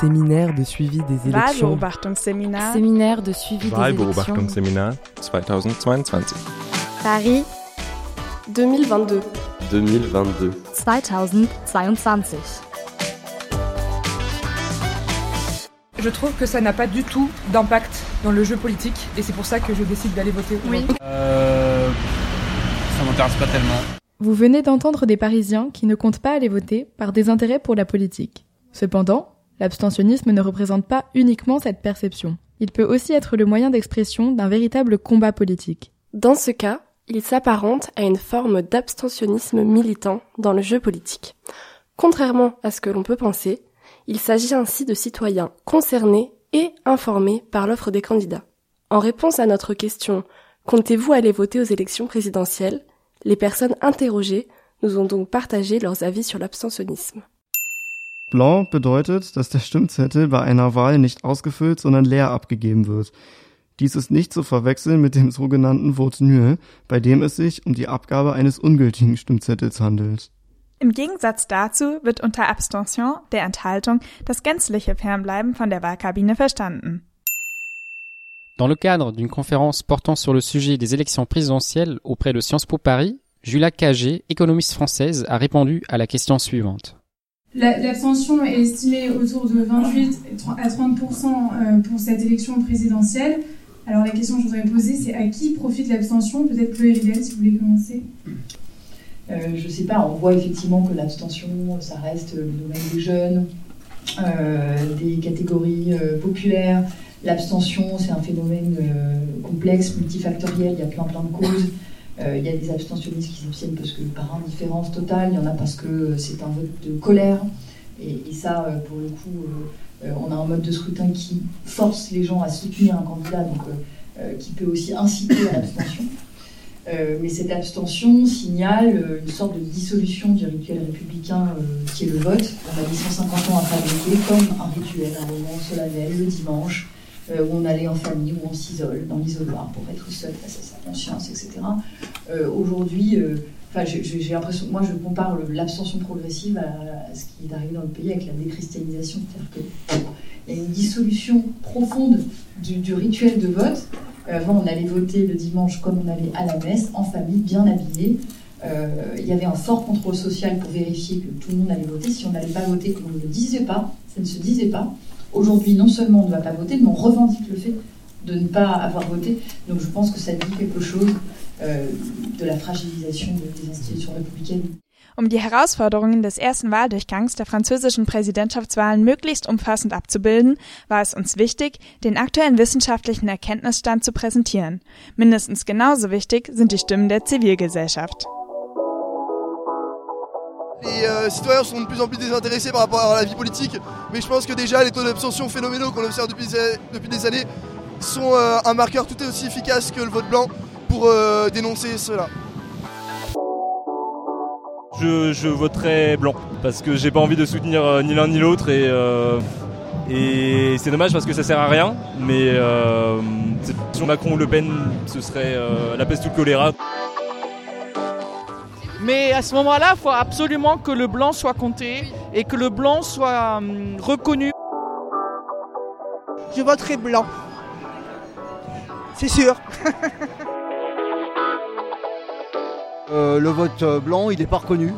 Séminaire de suivi des élections. Wahlbeobachtungsseminar. Séminaire de suivi des élections. Wahlbeobachtungsseminar 2022. Paris 2022. 2022. 2022. Je trouve que ça n'a pas du tout d'impact dans le jeu politique et c'est pour ça que je décide d'aller voter. Oui. Euh, ça m'intéresse pas tellement. Vous venez d'entendre des Parisiens qui ne comptent pas aller voter par des intérêts pour la politique. Cependant, l'abstentionnisme ne représente pas uniquement cette perception. Il peut aussi être le moyen d'expression d'un véritable combat politique. Dans ce cas, il s'apparente à une forme d'abstentionnisme militant dans le jeu politique. Contrairement à ce que l'on peut penser, il s'agit ainsi de citoyens concernés et informés par l'offre des candidats. En réponse à notre question Comptez-vous aller voter aux élections présidentielles? Les personnes interrogées nous ont donc partagé leurs avis sur l'abstentionnisme. Blanc bedeutet, dass der Stimmzettel bei einer Wahl nicht ausgefüllt, sondern leer abgegeben wird. Dies ist nicht zu verwechseln mit dem sogenannten Vote nul, bei dem es sich um die Abgabe eines ungültigen Stimmzettels handelt. Im Gegensatz dazu wird unter Abstention, der Enthaltung, das gänzliche Fernbleiben von der Wahlkabine verstanden. Dans le cadre d'une conférence portant sur le sujet des élections présidentielles auprès de Sciences Po Paris, Julia Cagé, économiste française, a répondu à la question suivante. L'abstention est estimée autour de 28 à 30% pour cette élection présidentielle. Alors la question que je voudrais poser, c'est à qui profite l'abstention? Peut-être Chloé Ridel, si vous voulez commencer. Euh, je sais pas, on voit effectivement que l'abstention, ça reste le domaine des jeunes, euh, des catégories euh, populaires. L'abstention, c'est un phénomène euh, complexe, multifactoriel, il y a plein plein de causes. Euh, il y a des abstentionnistes qui s'abstiennent parce que par indifférence totale, il y en a parce que c'est un vote de colère. Et, ça, euh, pour le coup, on a un mode de scrutin qui force les gens à soutenir un candidat, donc qui peut aussi inciter à l'abstention. Euh, mais cette abstention signale euh, une sorte de dissolution du rituel républicain euh, qui est le vote. On a mis 150 ans à fabriquer comme un rituel, un moment solennel le dimanche, où on allait en famille, où on s'isole dans l'isoloir pour être seul face à sa conscience, etc. Aujourd'hui, enfin, j'ai l'impression, moi je compare l'abstention progressive à, ce qui est arrivé dans le pays avec la déchristianisation. C'est-à-dire qu'il y a une dissolution profonde du, rituel de vote avant, on allait voter le dimanche comme on allait à la messe, en famille, bien habillé. Euh, il y avait un fort contrôle social pour vérifier que tout le monde allait voter. Si on n'allait pas voter, on ne le disait pas, ça ne se disait pas. Aujourd'hui, non seulement on ne va pas voter, mais on revendique le fait de ne pas avoir voté. Donc je pense que ça dit quelque chose euh, de la fragilisation des institutions républicaines. Um die Herausforderungen des ersten Wahldurchgangs der französischen Präsidentschaftswahlen möglichst umfassend abzubilden, war es uns wichtig, den aktuellen wissenschaftlichen Erkenntnisstand zu präsentieren. Mindestens genauso wichtig sind die Stimmen der Zivilgesellschaft. Les euh, citoyens sont de plus en plus désintéressés par rapport à la vie politique, mais je pense que déjà les taux d'abstention phénoménaux qu'on observe depuis, depuis, des années sont euh, un marqueur tout aussi efficace que le vote blanc pour euh, dénoncer cela je, je voterai blanc parce que j'ai pas envie de soutenir ni l'un ni l'autre et, et c'est dommage parce que ça sert à rien. Mais sur Macron ou Le Pen, ce serait la peste ou le choléra. Mais à ce moment-là, il faut absolument que le blanc soit compté et que le blanc soit hum, reconnu. Je voterai blanc. C'est sûr. Euh, le vote blanc, il n'est pas reconnu.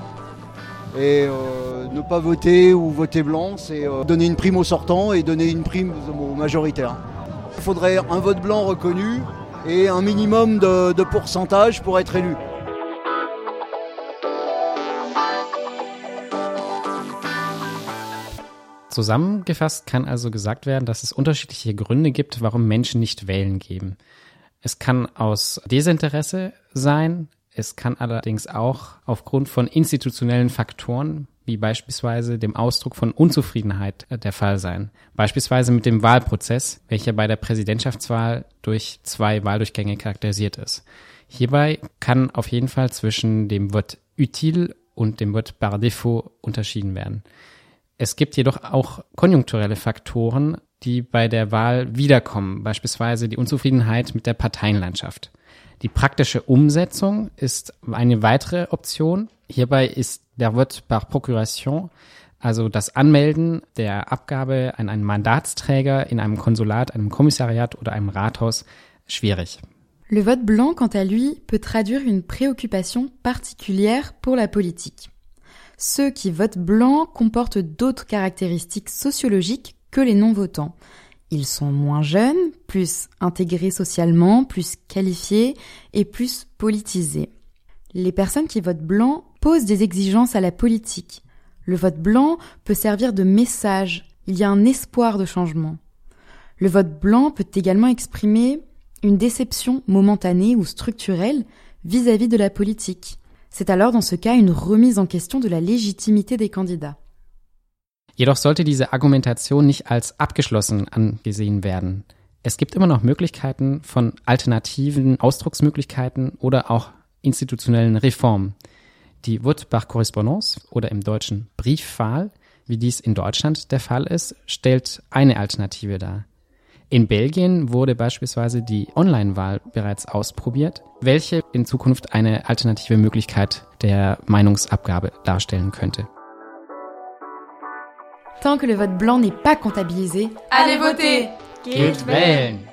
Et euh, ne pas voter ou voter blanc, c'est euh, donner une prime aux sortants et donner une prime aux majoritaires. Il faudrait un vote blanc reconnu et un minimum de, de pourcentage pour être élu. Zusammengefasst kann also gesagt werden, dass es unterschiedliche Gründe gibt, warum Menschen nicht wählen geben. Es kann aus Desinteresse sein, es kann allerdings auch aufgrund von institutionellen Faktoren, wie beispielsweise dem Ausdruck von Unzufriedenheit äh, der Fall sein. Beispielsweise mit dem Wahlprozess, welcher bei der Präsidentschaftswahl durch zwei Wahldurchgänge charakterisiert ist. Hierbei kann auf jeden Fall zwischen dem Wort utile und dem Wort par défaut unterschieden werden. Es gibt jedoch auch konjunkturelle Faktoren, die bei der Wahl wiederkommen, beispielsweise die Unzufriedenheit mit der Parteienlandschaft. Die praktische Umsetzung ist eine weitere Option. Hierbei ist der Vote par Procuration Also das Anmelden der Abgabe an einen Mandatsträger in einem Konsulat, einem Kommissariat oder einem Rathaus schwierig. Le vote blanc, quant à lui, peut traduire une préoccupation particulière pour la politique. Ceux qui votent blanc comportent d'autres caractéristiques sociologiques que les non-votants. Ils sont moins jeunes, plus intégrés socialement, plus qualifiés et plus politisés. Les personnes qui votent blanc posent des exigences à la politique. Le vote blanc peut servir de message. Il y a un espoir de changement. Le vote blanc peut également exprimer une déception momentanée ou structurelle vis-à-vis de la politique. C'est alors dans ce cas une remise en question de la légitimité des candidats. Jedoch sollte diese Argumentation nicht als abgeschlossen angesehen werden. Es gibt immer noch Möglichkeiten von alternativen Ausdrucksmöglichkeiten oder auch institutionellen Reformen. Die Correspondance oder im Deutschen Briefwahl, wie dies in Deutschland der Fall ist, stellt eine Alternative dar. In Belgien wurde beispielsweise die Online-Wahl bereits ausprobiert, welche in Zukunft eine alternative Möglichkeit der Meinungsabgabe darstellen könnte. Tant que le vote blanc n'est pas comptabilisé, allez voter. Geht wählen